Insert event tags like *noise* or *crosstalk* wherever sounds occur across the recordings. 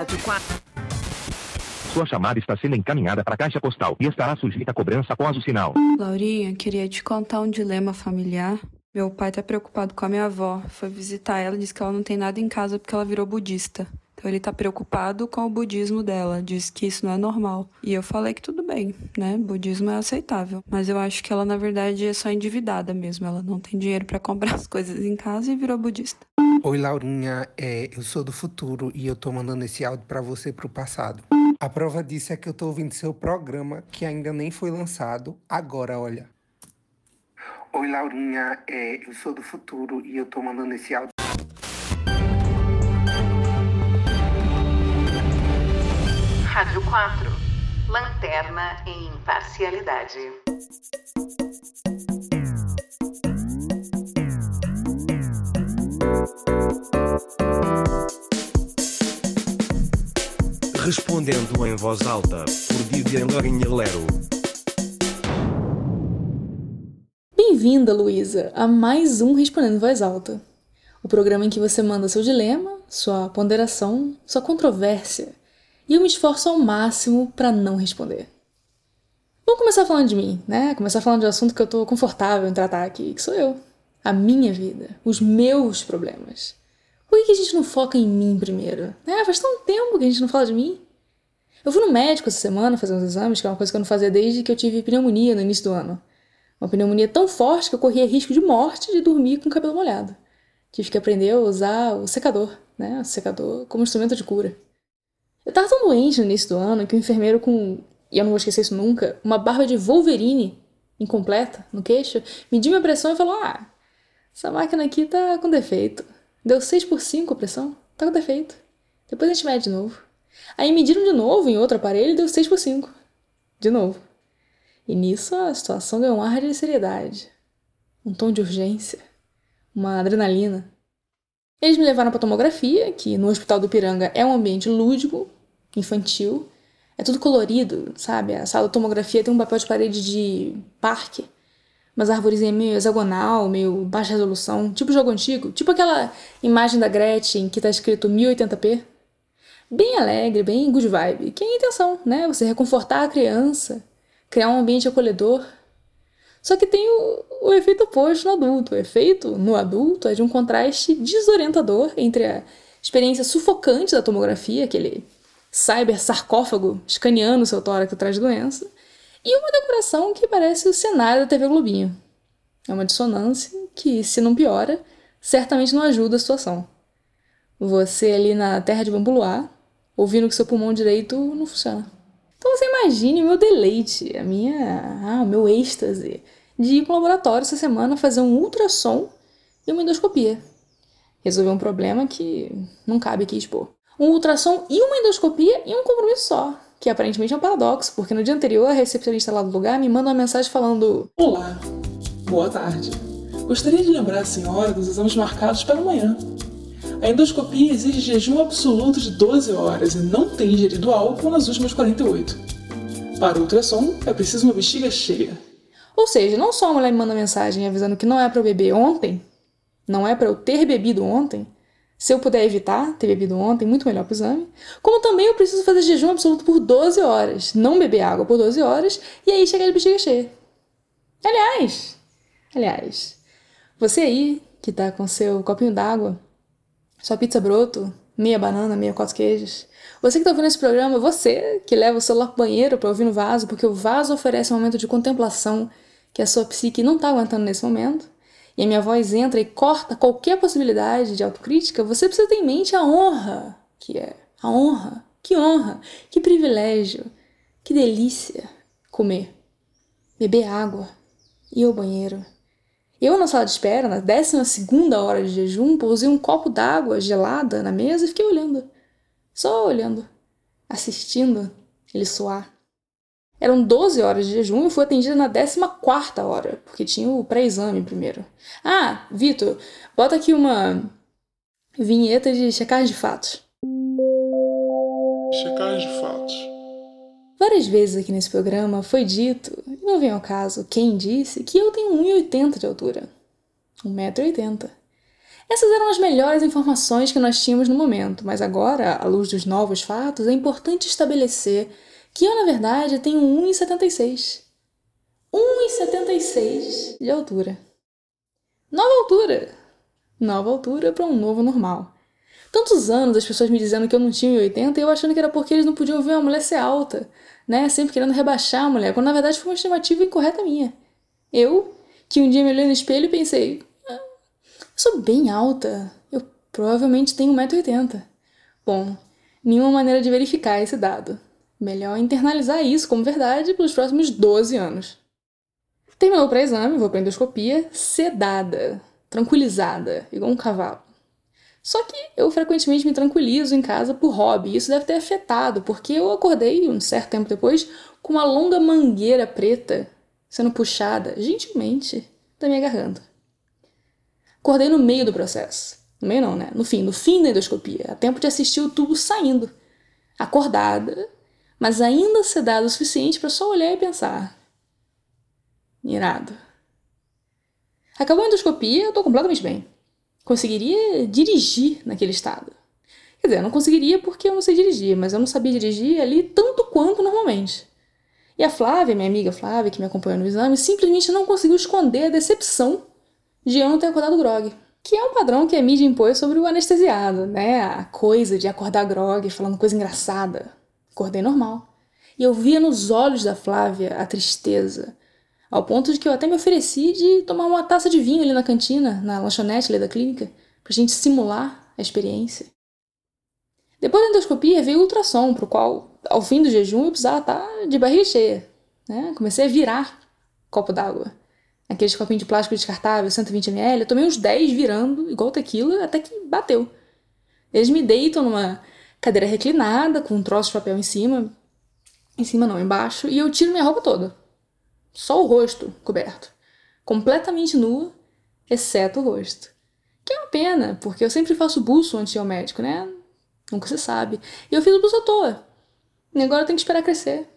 Rádio 4. Sua chamada está sendo encaminhada para a caixa postal e estará sujeita a cobrança após o sinal. Laurinha, queria te contar um dilema familiar. Meu pai tá preocupado com a minha avó. Foi visitar ela e disse que ela não tem nada em casa porque ela virou budista. Então ele tá preocupado com o budismo dela, diz que isso não é normal. E eu falei que tudo bem, né? Budismo é aceitável. Mas eu acho que ela, na verdade, é só endividada mesmo. Ela não tem dinheiro para comprar *laughs* as coisas em casa e virou budista. Oi, Laurinha, é, eu sou do futuro e eu tô mandando esse áudio para você pro passado. A prova disso é que eu tô ouvindo seu programa, que ainda nem foi lançado, agora, olha. Oi, Laurinha, é, eu sou do futuro e eu tô mandando esse áudio. Rádio 4. Lanterna em imparcialidade. Respondendo em voz alta, por Vivian Lourinha Lero. Bem-vinda, Luísa, a mais um Respondendo em Voz Alta. O programa em que você manda seu dilema, sua ponderação, sua controvérsia. E eu me esforço ao máximo para não responder. Vamos começar falando de mim, né? Começar falando de um assunto que eu tô confortável em tratar aqui, que sou eu. A minha vida, os meus problemas. Por que, a gente não foca em mim primeiro? É, faz tão tempo que a gente não fala de mim. Eu fui no médico essa semana fazer uns exames, que é uma coisa que eu não fazia desde que eu tive pneumonia no início do ano. Uma pneumonia tão forte que eu corria risco de morte de dormir com o cabelo molhado. Tive que aprender a usar o secador, né? O secador como instrumento de cura. Eu tava tão doente no início do ano que o enfermeiro com, e eu não vou esquecer isso nunca, uma barba de Wolverine incompleta no queixo, mediu minha pressão e falou: Ah, essa máquina aqui tá com defeito. Deu 6 por 5 a pressão, tá com defeito. Depois a gente mede de novo. Aí mediram de novo em outro aparelho e deu 6 por 5. De novo. E nisso a situação ganhou um ar de seriedade, um tom de urgência, uma adrenalina. Eles me levaram para tomografia, que no Hospital do Piranga é um ambiente lúdico, infantil. É tudo colorido, sabe? A sala de tomografia tem um papel de parede de parque. Umas árvores meio hexagonal, meio baixa resolução, tipo jogo antigo, tipo aquela imagem da Gretchen que tá escrito 1080p. Bem alegre, bem good vibe, que é a intenção, né? Você reconfortar a criança, criar um ambiente acolhedor. Só que tem o, o efeito oposto no adulto. O efeito no adulto é de um contraste desorientador entre a experiência sufocante da tomografia, aquele cyber sarcófago escaneando seu tórax atrás de doença, e uma decoração que parece o cenário da TV Globinho. É uma dissonância que, se não piora, certamente não ajuda a situação. Você ali na terra de Bambuluá, ouvindo que seu pulmão direito não funciona. Então você imagine o meu deleite, a minha, ah, o meu êxtase de ir para o laboratório essa semana fazer um ultrassom e uma endoscopia. Resolver um problema que não cabe aqui expor. Um ultrassom e uma endoscopia e um compromisso só, que aparentemente é um paradoxo, porque no dia anterior a recepcionista lá do lugar me manda uma mensagem falando: Olá, boa tarde. Gostaria de lembrar a senhora dos exames marcados para amanhã. A endoscopia exige jejum absoluto de 12 horas e não tem ingerido álcool nas últimas 48. Para o ultrassom, é preciso uma bexiga cheia. Ou seja, não só a mulher me manda mensagem avisando que não é para eu beber ontem, não é para eu ter bebido ontem, se eu puder evitar ter bebido ontem, muito melhor para o exame, como também eu preciso fazer jejum absoluto por 12 horas, não beber água por 12 horas e aí chegar de bexiga cheia. Aliás, aliás, você aí que tá com seu copinho d'água, sua pizza broto, meia banana, meia quatro queijos. Você que está ouvindo esse programa, você que leva o celular pro banheiro para ouvir no vaso, porque o vaso oferece um momento de contemplação que a sua psique não está aguentando nesse momento, e a minha voz entra e corta qualquer possibilidade de autocrítica, você precisa ter em mente a honra que é. A honra. Que honra. Que privilégio. Que delícia comer. Beber água. Ir ao banheiro. Eu, na sala de espera, na 12 hora de jejum, pousei um copo d'água gelada na mesa e fiquei olhando. Só olhando. Assistindo ele suar. Eram 12 horas de jejum e fui atendida na 14 hora, porque tinha o pré-exame primeiro. Ah, Vitor, bota aqui uma vinheta de checagem de fatos. Checagem de fatos. Várias vezes aqui nesse programa foi dito, e não vem ao caso quem disse, que eu tenho 1,80 de altura. 1,80m. Essas eram as melhores informações que nós tínhamos no momento, mas agora, à luz dos novos fatos, é importante estabelecer que eu, na verdade, tenho 1,76. 1,76 de altura. Nova altura! Nova altura para um novo normal. Tantos anos as pessoas me dizendo que eu não tinha 1,80 e eu achando que era porque eles não podiam ver uma mulher ser alta, né? Sempre querendo rebaixar a mulher, quando na verdade foi uma estimativa incorreta minha. Eu, que um dia me olhei no espelho e pensei, ah, eu sou bem alta, eu provavelmente tenho 1,80m. Bom, nenhuma maneira de verificar esse dado. Melhor internalizar isso como verdade pelos próximos 12 anos. Terminou o pré-exame, vou para endoscopia, sedada, tranquilizada, igual um cavalo. Só que eu frequentemente me tranquilizo em casa por hobby. Isso deve ter afetado, porque eu acordei um certo tempo depois com uma longa mangueira preta sendo puxada gentilmente da minha garganta. Acordei no meio do processo. No meio não, né? No fim, no fim da endoscopia, a tempo de assistir o tubo saindo. Acordada, mas ainda sedada o suficiente para só olhar e pensar. Irado. Acabou a endoscopia, eu tô completamente bem conseguiria dirigir naquele estado. Quer dizer, eu não conseguiria porque eu não sei dirigir, mas eu não sabia dirigir ali tanto quanto normalmente. E a Flávia, minha amiga Flávia, que me acompanhou no exame, simplesmente não conseguiu esconder a decepção de eu não ter acordado grog. Que é um padrão que a mídia impôs sobre o anestesiado, né? A coisa de acordar grog falando coisa engraçada. Acordei normal. E eu via nos olhos da Flávia a tristeza, ao ponto de que eu até me ofereci de tomar uma taça de vinho ali na cantina, na lanchonete ali da clínica, pra gente simular a experiência. Depois da endoscopia veio o ultrassom, pro qual, ao fim do jejum, eu precisava estar tá de barriga cheia. Né? Comecei a virar copo d'água. Aqueles copinhos de plástico descartável, 120ml, eu tomei uns 10 virando, igual tequila, até que bateu. Eles me deitam numa cadeira reclinada, com um troço de papel em cima, em cima não, embaixo, e eu tiro minha roupa toda. Só o rosto coberto. Completamente nua, exceto o rosto. Que é uma pena, porque eu sempre faço buço antes de ir ao médico, né? Nunca se sabe. E eu fiz o buço à toa. E agora eu tenho que esperar crescer.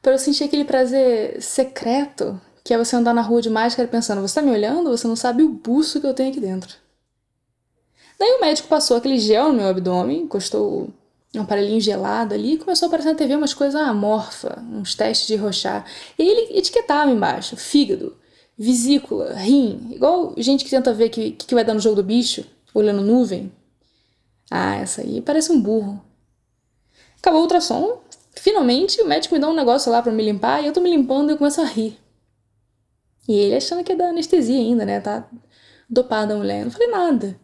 Para eu sentir aquele prazer secreto que é você andar na rua de máscara pensando, você tá me olhando? Você não sabe o buço que eu tenho aqui dentro. Daí o médico passou aquele gel no meu abdômen, encostou um aparelhinho gelado ali, e começou a aparecer na TV umas coisas amorfa, uns testes de rochar. E aí ele etiquetava embaixo: fígado, vesícula, rim, igual gente que tenta ver o que, que vai dar no jogo do bicho, olhando nuvem. Ah, essa aí parece um burro. Acabou o ultrassom. Finalmente o médico me dá um negócio lá para me limpar e eu tô me limpando e eu começo a rir. E ele achando que é da anestesia ainda, né? Tá dopada a mulher. Eu não falei nada.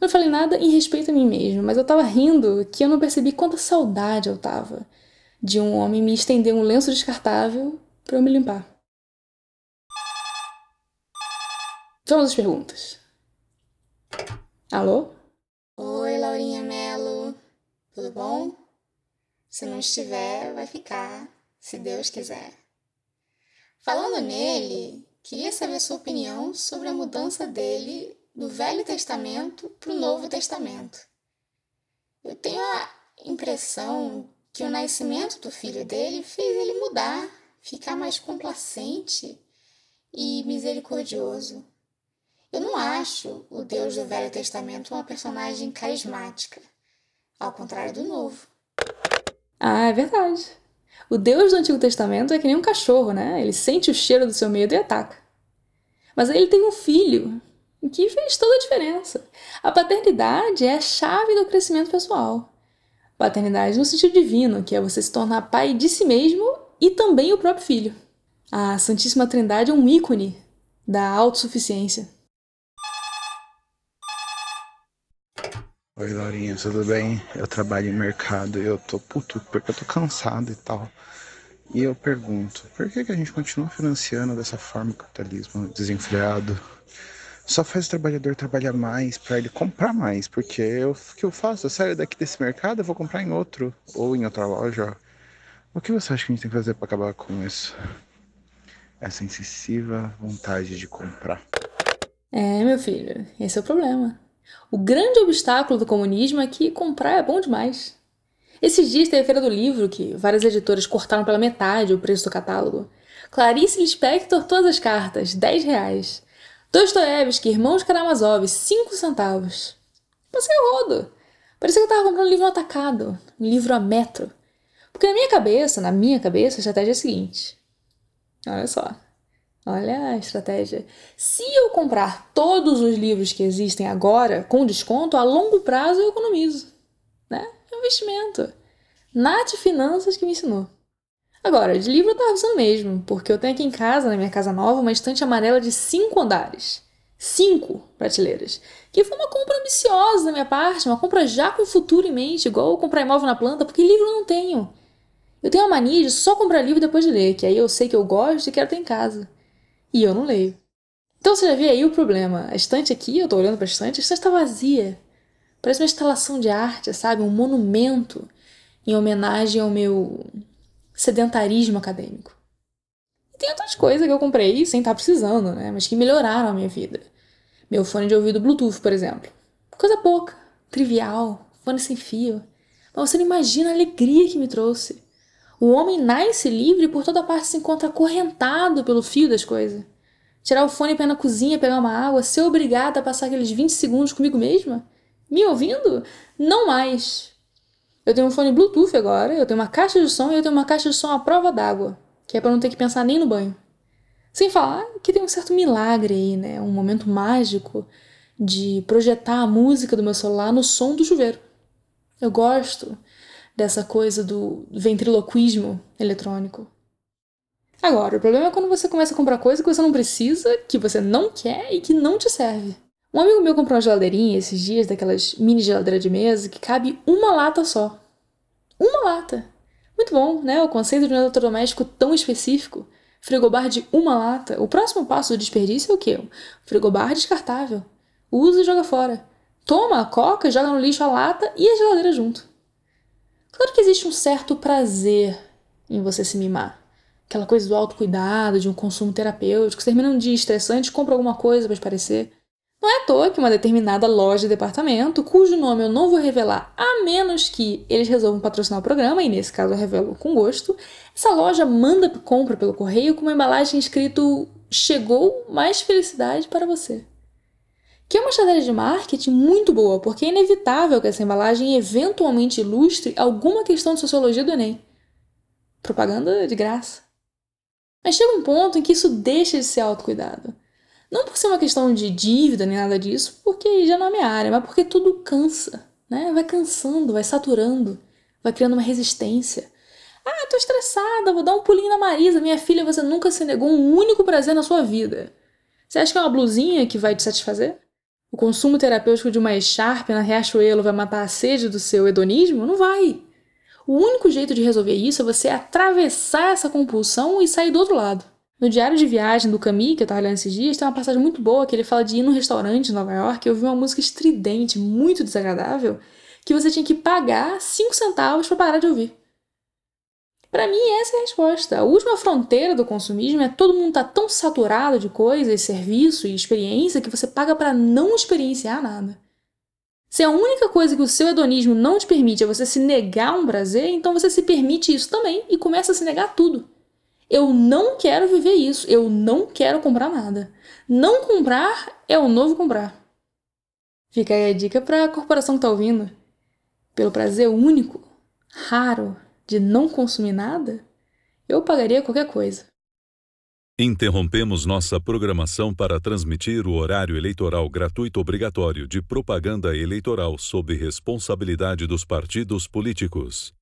Não falei nada em respeito a mim mesmo, mas eu tava rindo que eu não percebi quanta saudade eu tava de um homem me estender um lenço descartável para eu me limpar. Vamos às perguntas. Alô? Oi, Laurinha Melo. Tudo bom? Se não estiver, vai ficar, se Deus quiser. Falando nele, queria saber sua opinião sobre a mudança dele do Velho Testamento para o Novo Testamento. Eu tenho a impressão que o nascimento do filho dele fez ele mudar, ficar mais complacente e misericordioso. Eu não acho o Deus do Velho Testamento uma personagem carismática, ao contrário do Novo. Ah, é verdade. O Deus do Antigo Testamento é que nem um cachorro, né? Ele sente o cheiro do seu medo e ataca. Mas aí ele tem um filho que fez toda a diferença. A paternidade é a chave do crescimento pessoal. Paternidade no sentido divino, que é você se tornar pai de si mesmo e também o próprio filho. A Santíssima Trindade é um ícone da autossuficiência. Oi, Laurinha, tudo bem? Eu trabalho em mercado e eu tô puto porque eu tô cansado e tal. E eu pergunto, por que, que a gente continua financiando dessa forma o capitalismo desenfreado? Só faz o trabalhador trabalhar mais para ele comprar mais, porque eu, o que eu faço? Eu saio daqui desse mercado, eu vou comprar em outro, ou em outra loja. O que você acha que a gente tem que fazer para acabar com isso? Essa incisiva vontade de comprar. É, meu filho, esse é o problema. O grande obstáculo do comunismo é que comprar é bom demais. Esses dias teve a Feira do Livro, que várias editoras cortaram pela metade o preço do catálogo. Clarice Lispector, todas as cartas, 10 reais. Dostoiévski, Irmãos Karamazov, 5 centavos. Passei o rodo. Parecia que eu tava comprando um livro atacado, um livro a metro. Porque na minha cabeça, na minha cabeça, a estratégia é a seguinte. Olha só. Olha a estratégia. Se eu comprar todos os livros que existem agora com desconto, a longo prazo eu economizo. Né? É um investimento. Nath Finanças que me ensinou. Agora, de livro eu tava usando mesmo, porque eu tenho aqui em casa, na minha casa nova, uma estante amarela de cinco andares. Cinco prateleiras. Que foi uma compra ambiciosa da minha parte, uma compra já com o futuro em mente, igual comprar imóvel na planta, porque livro eu não tenho. Eu tenho a mania de só comprar livro depois de ler, que aí eu sei que eu gosto e quero ter em casa. E eu não leio. Então você já vê aí o problema. A estante aqui, eu tô olhando pra estante, a estante tá vazia. Parece uma instalação de arte, sabe? Um monumento em homenagem ao meu sedentarismo acadêmico. E tem outras coisas que eu comprei sem estar precisando, né? Mas que melhoraram a minha vida. Meu fone de ouvido Bluetooth, por exemplo. Coisa pouca, trivial, fone sem fio. Mas você não imagina a alegria que me trouxe. O homem nasce livre e por toda parte se encontra acorrentado pelo fio das coisas. Tirar o fone para ir na cozinha, pegar uma água, ser obrigada a passar aqueles 20 segundos comigo mesma? Me ouvindo? Não mais. Eu tenho um fone Bluetooth agora, eu tenho uma caixa de som e eu tenho uma caixa de som à prova d'água, que é para não ter que pensar nem no banho. Sem falar que tem um certo milagre aí, né? Um momento mágico de projetar a música do meu celular no som do chuveiro. Eu gosto dessa coisa do ventriloquismo eletrônico. Agora, o problema é quando você começa a comprar coisa que você não precisa, que você não quer e que não te serve. Um amigo meu comprou uma geladeirinha esses dias, daquelas mini geladeira de mesa, que cabe uma lata só. Uma lata! Muito bom, né? O conceito de um eletrodoméstico tão específico. Frigobar de uma lata. O próximo passo do desperdício é o quê? frigobar descartável. Usa e joga fora. Toma a coca, joga no lixo a lata e a geladeira junto. Claro que existe um certo prazer em você se mimar. Aquela coisa do autocuidado, de um consumo terapêutico. Você termina um dia estressante, compra alguma coisa para esparecer. Não é à toa que uma determinada loja de departamento, cujo nome eu não vou revelar, a menos que eles resolvam patrocinar o programa, e nesse caso eu revelo com gosto, essa loja manda compra pelo correio com uma embalagem escrito Chegou mais felicidade para você. Que é uma estratégia de marketing muito boa, porque é inevitável que essa embalagem eventualmente ilustre alguma questão de sociologia do Enem. Propaganda de graça. Mas chega um ponto em que isso deixa de ser autocuidado. Não por ser uma questão de dívida nem nada disso, porque já não é minha área, mas porque tudo cansa, né? Vai cansando, vai saturando, vai criando uma resistência. Ah, tô estressada, vou dar um pulinho na Marisa. Minha filha, você nunca se negou um único prazer na sua vida. Você acha que é uma blusinha que vai te satisfazer? O consumo terapêutico de uma echarpe na Riachuelo vai matar a sede do seu hedonismo? Não vai. O único jeito de resolver isso é você atravessar essa compulsão e sair do outro lado. No diário de viagem do Camille, que eu tava lendo esses dias, tem uma passagem muito boa que ele fala de ir num restaurante em Nova York e ouvir uma música estridente, muito desagradável, que você tinha que pagar 5 centavos para parar de ouvir. Para mim, essa é a resposta. A última fronteira do consumismo é todo mundo tá tão saturado de coisas, serviço e experiência que você paga para não experienciar nada. Se a única coisa que o seu hedonismo não te permite é você se negar um prazer, então você se permite isso também e começa a se negar tudo. Eu não quero viver isso, eu não quero comprar nada. Não comprar é o novo comprar. Fica aí a dica para a corporação que tá ouvindo. Pelo prazer único, raro, de não consumir nada, eu pagaria qualquer coisa. Interrompemos nossa programação para transmitir o horário eleitoral gratuito obrigatório de propaganda eleitoral sob responsabilidade dos partidos políticos.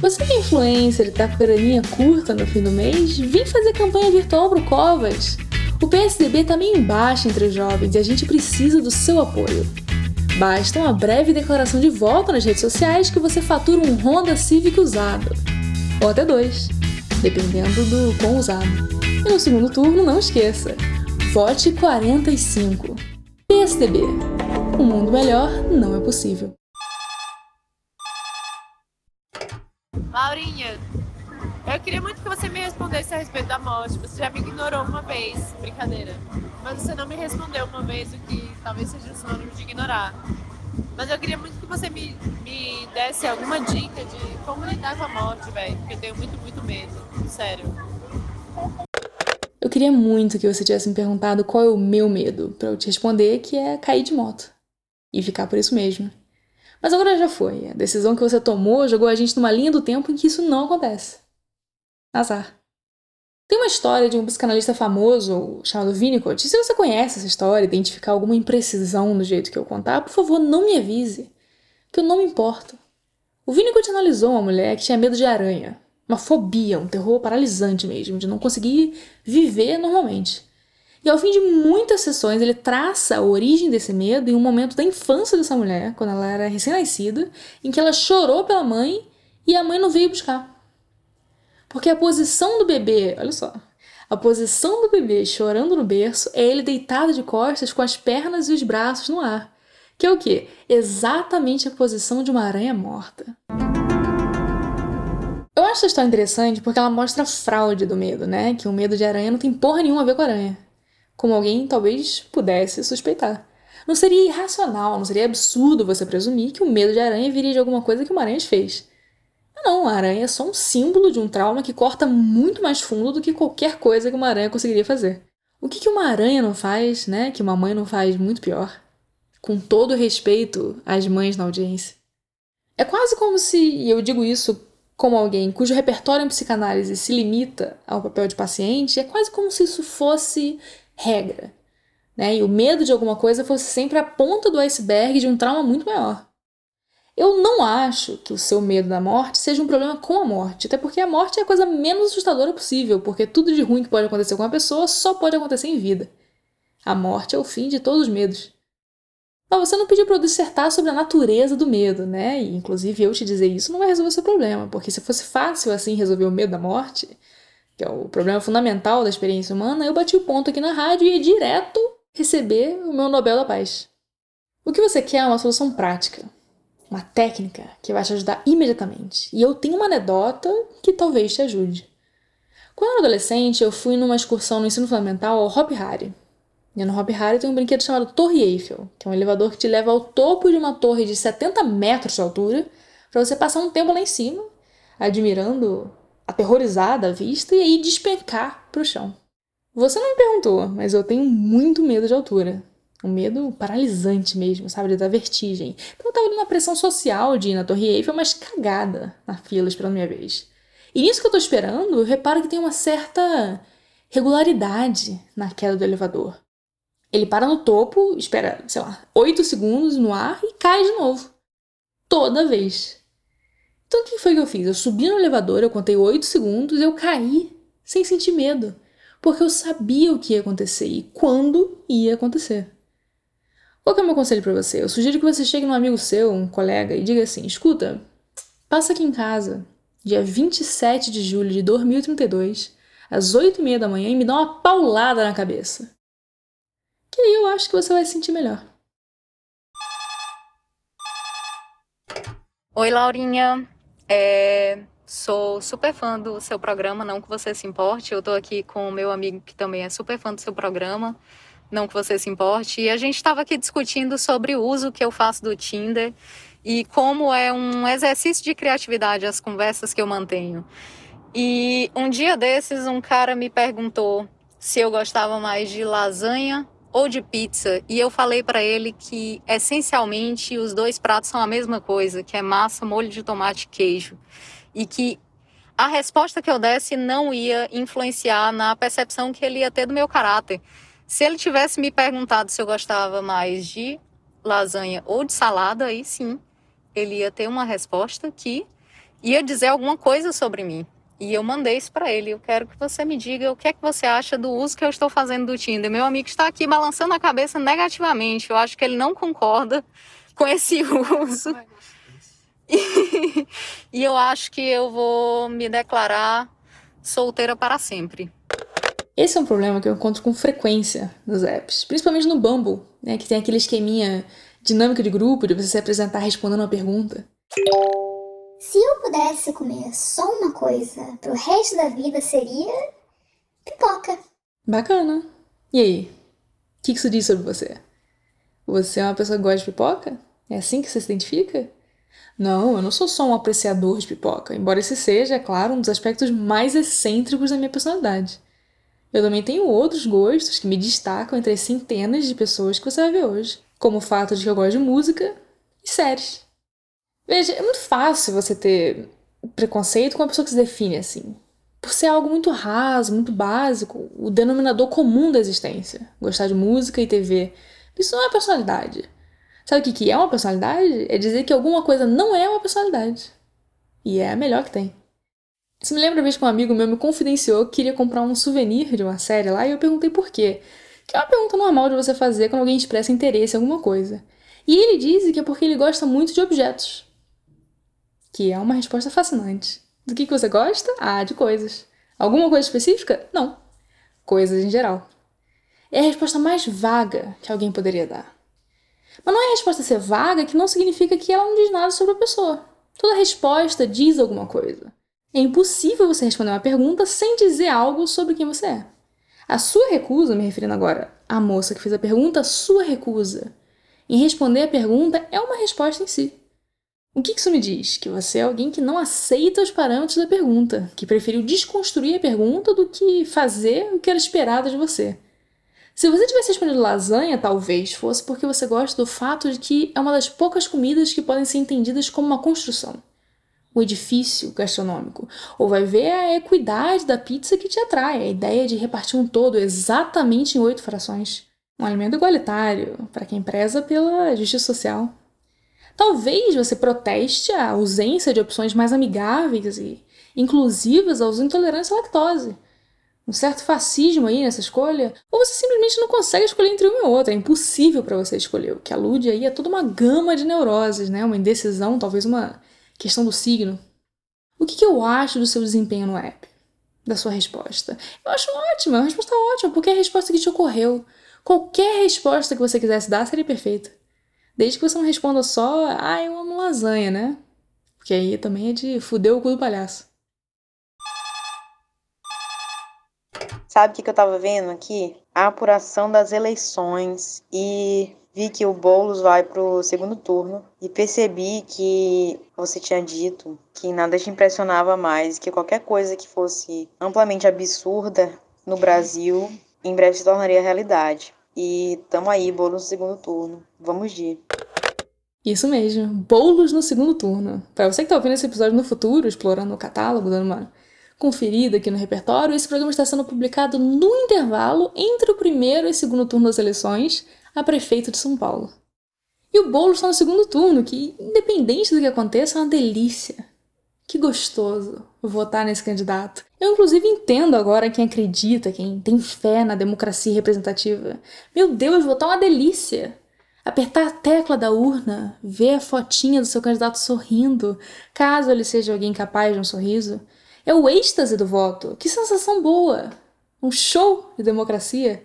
Você que é influencer e tá com graninha curta no fim do mês, vem fazer campanha virtual pro Covas. O PSDB tá meio embaixo entre os jovens e a gente precisa do seu apoio. Basta uma breve declaração de voto nas redes sociais que você fatura um Honda Civic usado. Ou até dois, dependendo do quão usado. E no segundo turno, não esqueça, vote 45. PSDB. Um mundo melhor não é possível. Laurinha, eu queria muito que você me respondesse a respeito da morte. Você já me ignorou uma vez, brincadeira. Mas você não me respondeu uma vez, o que talvez seja sinônimo de ignorar. Mas eu queria muito que você me, me desse alguma dica de como lidar com a morte, velho. Porque eu tenho muito, muito medo. Sério. Eu queria muito que você tivesse me perguntado qual é o meu medo, para eu te responder que é cair de moto. E ficar por isso mesmo. Mas agora já foi. A decisão que você tomou jogou a gente numa linha do tempo em que isso não acontece. Azar. Tem uma história de um psicanalista famoso chamado Winnicott. Se você conhece essa história, identificar alguma imprecisão no jeito que eu contar, por favor, não me avise, que eu não me importo. O Winnicott analisou uma mulher que tinha medo de aranha, uma fobia, um terror paralisante mesmo, de não conseguir viver normalmente. E ao fim de muitas sessões, ele traça a origem desse medo em um momento da infância dessa mulher, quando ela era recém-nascida, em que ela chorou pela mãe e a mãe não veio buscar. Porque a posição do bebê, olha só, a posição do bebê chorando no berço é ele deitado de costas com as pernas e os braços no ar. Que é o quê? Exatamente a posição de uma aranha morta. Eu acho essa história interessante porque ela mostra a fraude do medo, né? Que o medo de aranha não tem porra nenhuma a ver com aranha. Como alguém talvez pudesse suspeitar. Não seria irracional, não seria absurdo você presumir que o medo de aranha viria de alguma coisa que uma aranha fez. Não, a aranha é só um símbolo de um trauma que corta muito mais fundo do que qualquer coisa que uma aranha conseguiria fazer. O que, que uma aranha não faz, né? Que uma mãe não faz muito pior? Com todo respeito às mães na audiência. É quase como se, e eu digo isso como alguém cujo repertório em psicanálise se limita ao papel de paciente, é quase como se isso fosse regra. Né? E o medo de alguma coisa fosse sempre a ponta do iceberg de um trauma muito maior. Eu não acho que o seu medo da morte seja um problema com a morte, até porque a morte é a coisa menos assustadora possível, porque tudo de ruim que pode acontecer com uma pessoa só pode acontecer em vida. A morte é o fim de todos os medos. Mas você não pediu para eu dissertar sobre a natureza do medo, né? E inclusive eu te dizer isso não vai resolver seu problema, porque se fosse fácil assim resolver o medo da morte, que é o problema fundamental da experiência humana, eu bati o ponto aqui na rádio e ia direto receber o meu Nobel da Paz. O que você quer é uma solução prática, uma técnica que vai te ajudar imediatamente. E eu tenho uma anedota que talvez te ajude. Quando eu era adolescente, eu fui numa excursão no ensino fundamental ao Hop Harry. E no Hop Harry tem um brinquedo chamado Torre Eiffel, que é um elevador que te leva ao topo de uma torre de 70 metros de altura para você passar um tempo lá em cima, admirando, aterrorizada a vista e aí despencar para o chão. Você não me perguntou, mas eu tenho muito medo de altura. Um medo paralisante mesmo, sabe? Dar vertigem. Então eu tava na pressão social de ir na Torre Eiffel, mas cagada na fila esperando minha vez. E nisso que eu tô esperando, eu reparo que tem uma certa regularidade na queda do elevador. Ele para no topo, espera, sei lá, 8 segundos no ar e cai de novo. Toda vez. Então o que foi que eu fiz? Eu subi no elevador, eu contei 8 segundos, eu caí sem sentir medo. Porque eu sabia o que ia acontecer e quando ia acontecer. Qual que é o meu conselho para você? Eu sugiro que você chegue num amigo seu, um colega, e diga assim: escuta, passa aqui em casa, dia 27 de julho de 2032, às 8 e meia da manhã, e me dá uma paulada na cabeça. Que aí eu acho que você vai se sentir melhor. Oi, Laurinha. É, sou super fã do seu programa, não que você se importe. Eu tô aqui com o meu amigo que também é super fã do seu programa não que você se importe. E a gente estava aqui discutindo sobre o uso que eu faço do Tinder e como é um exercício de criatividade as conversas que eu mantenho. E um dia desses, um cara me perguntou se eu gostava mais de lasanha ou de pizza, e eu falei para ele que essencialmente os dois pratos são a mesma coisa, que é massa, molho de tomate e queijo. E que a resposta que eu desse não ia influenciar na percepção que ele ia ter do meu caráter. Se ele tivesse me perguntado se eu gostava mais de lasanha ou de salada, aí sim, ele ia ter uma resposta que ia dizer alguma coisa sobre mim. E eu mandei isso para ele. Eu quero que você me diga o que é que você acha do uso que eu estou fazendo do Tinder. Meu amigo está aqui balançando a cabeça negativamente. Eu acho que ele não concorda *laughs* com esse uso. *laughs* E, e eu acho que eu vou me declarar solteira para sempre. Esse é um problema que eu encontro com frequência nos apps, principalmente no Bumble, né, que tem aquele esqueminha dinâmico de grupo, de você se apresentar respondendo uma pergunta. Se eu pudesse comer só uma coisa pro resto da vida, seria pipoca. Bacana. E aí? O que isso diz sobre você? Você é uma pessoa que gosta de pipoca? É assim que você se identifica? Não, eu não sou só um apreciador de pipoca, embora esse seja, é claro, um dos aspectos mais excêntricos da minha personalidade. Eu também tenho outros gostos que me destacam entre as centenas de pessoas que você vai ver hoje, como o fato de que eu gosto de música e séries. Veja, é muito fácil você ter preconceito com uma pessoa que se define assim. Por ser algo muito raso, muito básico, o denominador comum da existência. Gostar de música e TV. Isso não é personalidade. Sabe o que é uma personalidade? É dizer que alguma coisa não é uma personalidade. E é a melhor que tem. Isso me lembra a vez que um amigo meu me confidenciou que queria comprar um souvenir de uma série lá e eu perguntei por quê. Que é uma pergunta normal de você fazer quando alguém expressa interesse em alguma coisa. E ele disse que é porque ele gosta muito de objetos. Que é uma resposta fascinante. Do que, você gosta? Ah, de coisas. Alguma coisa específica? Não. Coisas em geral. É a resposta mais vaga que alguém poderia dar. Mas não é a resposta ser vaga que não significa que ela não diz nada sobre a pessoa. Toda resposta diz alguma coisa. É impossível você responder uma pergunta sem dizer algo sobre quem você é. A sua recusa, me referindo agora à moça que fez a pergunta, sua recusa em responder a pergunta é uma resposta em si. O que isso me diz? Que você é alguém que não aceita os parâmetros da pergunta, que preferiu desconstruir a pergunta do que fazer o que era esperado de você. Se você tivesse respondido lasanha, talvez fosse porque você gosta do fato de que é uma das poucas comidas que podem ser entendidas como uma construção o edifício gastronômico, ou vai ver a equidade da pizza que te atrai, a ideia de repartir um todo exatamente em oito frações. Um alimento igualitário, para quem preza pela justiça social. Talvez você proteste a ausência de opções mais amigáveis e inclusivas aos intolerantes à lactose. Um certo fascismo aí nessa escolha, ou você simplesmente não consegue escolher entre uma e outra, é impossível para você escolher, o que alude aí a toda uma gama de neuroses, né? Uma indecisão, talvez uma questão do signo. O que, que eu acho do seu desempenho no app? Da sua resposta? Eu acho ótima, é uma resposta ótima, porque é a resposta que te ocorreu. Qualquer resposta que você quisesse dar seria perfeita. Desde que você não responda só, ah, eu amo lasanha, né? Porque aí também é de fuder o cu do palhaço. Sabe o que, que eu tava vendo aqui? A apuração das eleições e vi que o Boulos vai pro segundo turno e percebi que você tinha dito que nada te impressionava mais, que qualquer coisa que fosse amplamente absurda no Brasil em breve se tornaria realidade. E tamo aí, Boulos no segundo turno. Vamos de. Isso mesmo, Boulos no segundo turno. Para você que tá ouvindo esse episódio no futuro, explorando o catálogo, dando uma conferida aqui no repertório, esse programa está sendo publicado no intervalo entre o primeiro e segundo turno das eleições, a prefeito de São Paulo. E o bolo está no segundo turno, que, independente do que aconteça, é uma delícia. Que gostoso votar nesse candidato. Eu, inclusive, entendo agora quem acredita, quem tem fé na democracia representativa. Meu Deus, votar é uma delícia! Apertar a tecla da urna, ver a fotinha do seu candidato sorrindo, caso ele seja alguém capaz de um sorriso, é o êxtase do voto. Que sensação boa! Um show de democracia.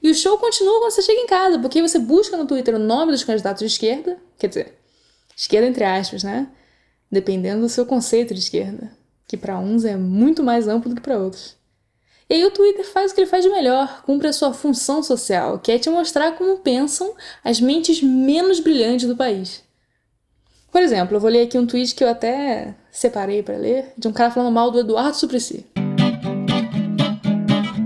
E o show continua quando você chega em casa, porque você busca no Twitter o nome dos candidatos de esquerda, quer dizer, esquerda entre aspas, né? Dependendo do seu conceito de esquerda, que para uns é muito mais amplo do que para outros. E aí o Twitter faz o que ele faz de melhor, cumpre a sua função social, que é te mostrar como pensam as mentes menos brilhantes do país. Por exemplo, eu vou ler aqui um tweet que eu até separei para ler, de um cara falando mal do Eduardo Suplicy.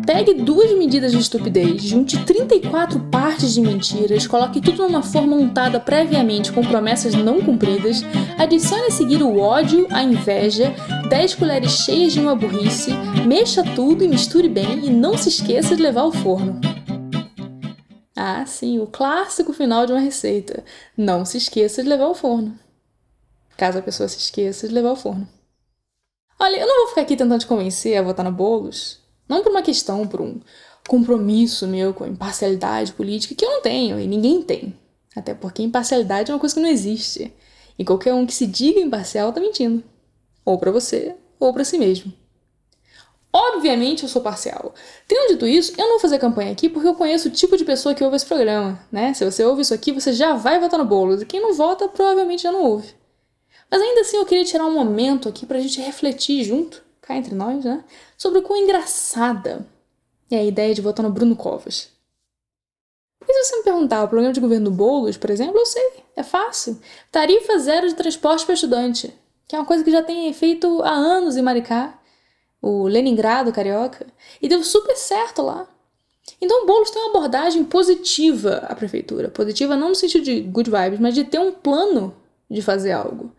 Pegue duas medidas de estupidez, junte 34 partes de mentiras, coloque tudo numa forma montada previamente com promessas não cumpridas, adicione a seguir o ódio, a inveja, 10 colheres cheias de uma burrice, mexa tudo e misture bem e não se esqueça de levar ao forno. Ah, sim, o clássico final de uma receita. Não se esqueça de levar ao forno. Caso a pessoa se esqueça de levar ao forno. Olha, eu não vou ficar aqui tentando te convencer a votar no Boulos. Não por uma questão, por um compromisso meu com a imparcialidade política, que eu não tenho e ninguém tem. Até porque imparcialidade é uma coisa que não existe. E qualquer um que se diga imparcial tá mentindo. Ou para você, ou para si mesmo. Obviamente eu sou parcial. Tendo dito isso, eu não vou fazer campanha aqui porque eu conheço o tipo de pessoa que ouve esse programa, né? Se você ouve isso aqui, você já vai votar no bolo. E quem não vota, provavelmente já não ouve. Mas ainda assim eu queria tirar um momento aqui pra gente refletir junto cá entre nós, né? Sobre o quão engraçada é a ideia de votar no Bruno Covas. Porque se você me perguntar o programa de governo do Boulos, por exemplo, eu sei, é fácil. Tarifa zero de transporte para estudante, que é uma coisa que já tem feito há anos em Maricá. o Leningrado carioca, e deu super certo lá. Então o Boulos tem uma abordagem positiva à prefeitura. Positiva não no sentido de good vibes, mas de ter um plano de fazer algo.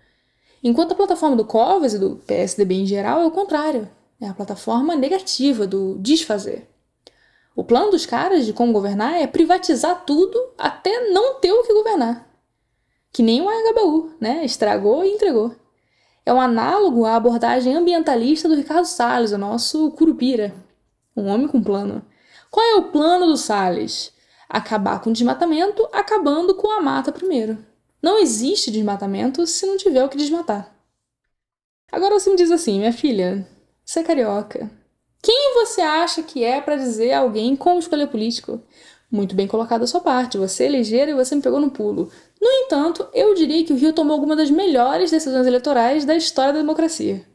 Enquanto a plataforma do Covas e do PSDB em geral é o contrário. É a plataforma negativa do desfazer. O plano dos caras de como governar é privatizar tudo até não ter o que governar. Que nem o HBU, né? Estragou e entregou. É um análogo à abordagem ambientalista do Ricardo Salles, o nosso curupira. Um homem com plano. Qual é o plano do Salles? Acabar com o desmatamento, acabando com a mata primeiro. Não existe desmatamento se não tiver o que desmatar. Agora você me diz assim, minha filha, você é carioca. Quem você acha que é para dizer a alguém como escolher político? Muito bem colocado a sua parte, você é ligeiro e você me pegou no pulo. No entanto, eu diria que o Rio tomou alguma das melhores decisões eleitorais da história da democracia.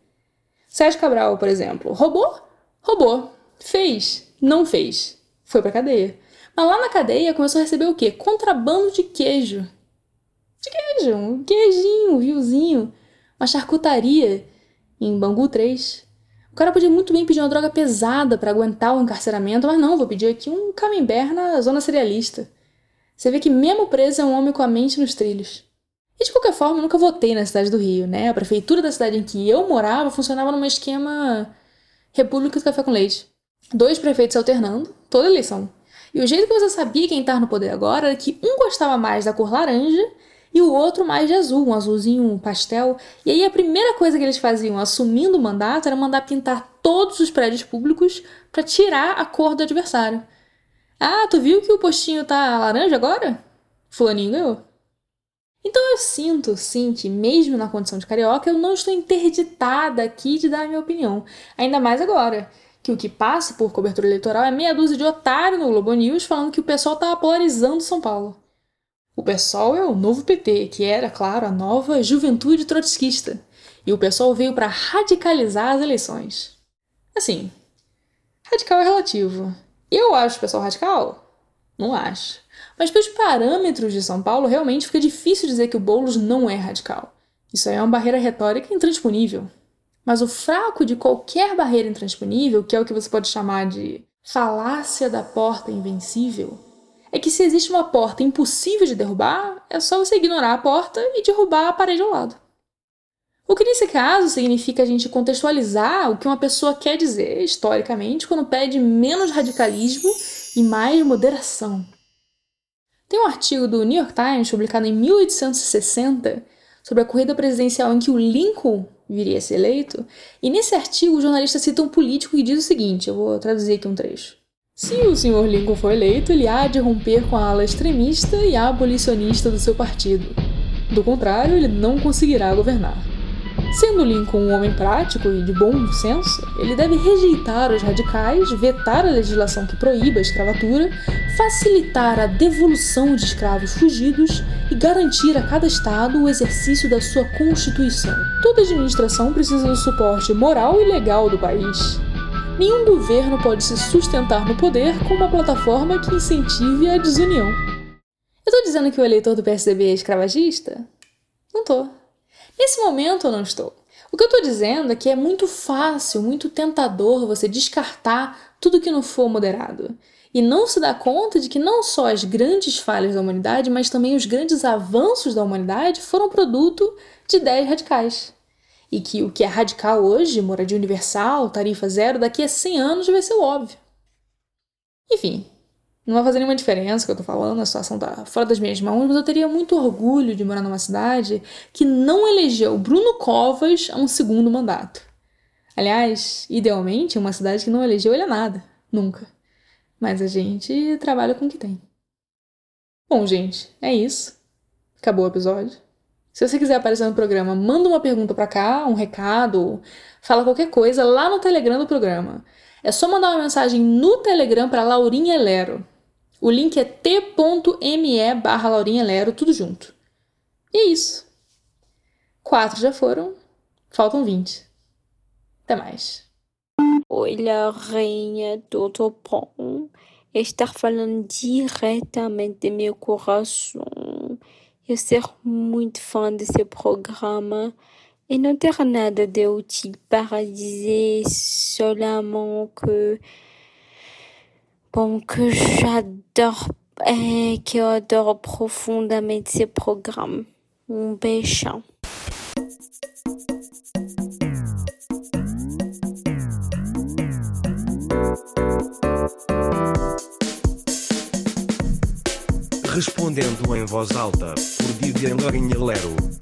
Sérgio Cabral, por exemplo, roubou? Roubou. Fez? Não fez. Foi pra cadeia. Mas lá na cadeia começou a receber o quê? Contrabando de queijo. De queijo, um queijinho, um riozinho, uma charcutaria em Bangu 3. O cara podia muito bem pedir uma droga pesada para aguentar o encarceramento, mas não, vou pedir aqui um camembert na zona cerealista. Você vê que mesmo preso é um homem com a mente nos trilhos. E de qualquer forma, eu nunca votei na cidade do Rio, né? A prefeitura da cidade em que eu morava funcionava num esquema República do Café com Leite. Dois prefeitos alternando, toda eleição. E o jeito que você sabia quem estava no poder agora era que um gostava mais da cor laranja e o outro mais de azul, um azulzinho pastel. E aí a primeira coisa que eles faziam assumindo o mandato era mandar pintar todos os prédios públicos para tirar a cor do adversário. Ah, tu viu que o postinho tá laranja agora? Fulaninho ganhou. Então eu sinto, sim, que mesmo na condição de carioca, eu não estou interditada aqui de dar a minha opinião. Ainda mais agora, que o que passa por cobertura eleitoral é meia dúzia de otário no Globo News falando que o pessoal tá polarizando São Paulo. O PSOL é o novo PT, que era, claro, a nova juventude trotskista. E o PSOL veio para radicalizar as eleições. Assim, radical é relativo. Eu acho o pessoal radical? Não acho. Mas pelos parâmetros de São Paulo, realmente fica difícil dizer que o Boulos não é radical. Isso aí é uma barreira retórica intransponível. Mas o fraco de qualquer barreira intransponível, que é o que você pode chamar de falácia da porta invencível, é que se existe uma porta impossível de derrubar, é só você ignorar a porta e derrubar a parede ao lado. O que nesse caso significa a gente contextualizar o que uma pessoa quer dizer historicamente quando pede menos radicalismo e mais moderação. Tem um artigo do New York Times publicado em 1860 sobre a corrida presidencial em que o Lincoln viria a ser eleito, e nesse artigo o jornalista cita um político que diz o seguinte: eu vou traduzir aqui um trecho. Se o Sr. Lincoln for eleito, ele há de romper com a ala extremista e abolicionista do seu partido. Do contrário, ele não conseguirá governar. Sendo Lincoln um homem prático e de bom senso, ele deve rejeitar os radicais, vetar a legislação que proíba a escravatura, facilitar a devolução de escravos fugidos e garantir a cada estado o exercício da sua constituição. Toda administração precisa do suporte moral e legal do país. Nenhum governo pode se sustentar no poder com uma plataforma que incentive a desunião. Eu tô dizendo que o eleitor do PSDB é escravagista? Não tô. Nesse momento eu não estou. O que eu tô dizendo é que é muito fácil, muito tentador você descartar tudo que não for moderado. E não se dar conta de que não só as grandes falhas da humanidade, mas também os grandes avanços da humanidade foram produto de ideias radicais e que o que é radical hoje, moradia universal, tarifa zero, daqui a 100 anos vai ser óbvio. Enfim, não vai fazer nenhuma diferença o que eu tô falando, a situação tá fora das minhas mãos, mas eu teria muito orgulho de morar numa cidade que não elegeu Bruno Covas a um segundo mandato. Aliás, idealmente, uma cidade que não elegeu ele a nada, nunca. Mas a gente trabalha com o que tem. Bom, gente, é isso. Acabou o episódio. Se você quiser aparecer no programa, manda uma pergunta para cá, um recado, fala qualquer coisa lá no Telegram do programa. É só mandar uma mensagem no Telegram para Laurinha Lero. O link é t.me barra Laurinha Lero, tudo junto. E é isso. Quatro já foram, faltam vinte. Até mais. Oi, Laurinha, tudo bom? Estar falando diretamente do meu coração. Eu ser muito fã desse programa Et não ter nada de útil para dizer seulement que. J'adore. É, que eu adoro profundamente esse programa. Um beijão. Respondendo em voz alta, por Vivian Lorinha Lero.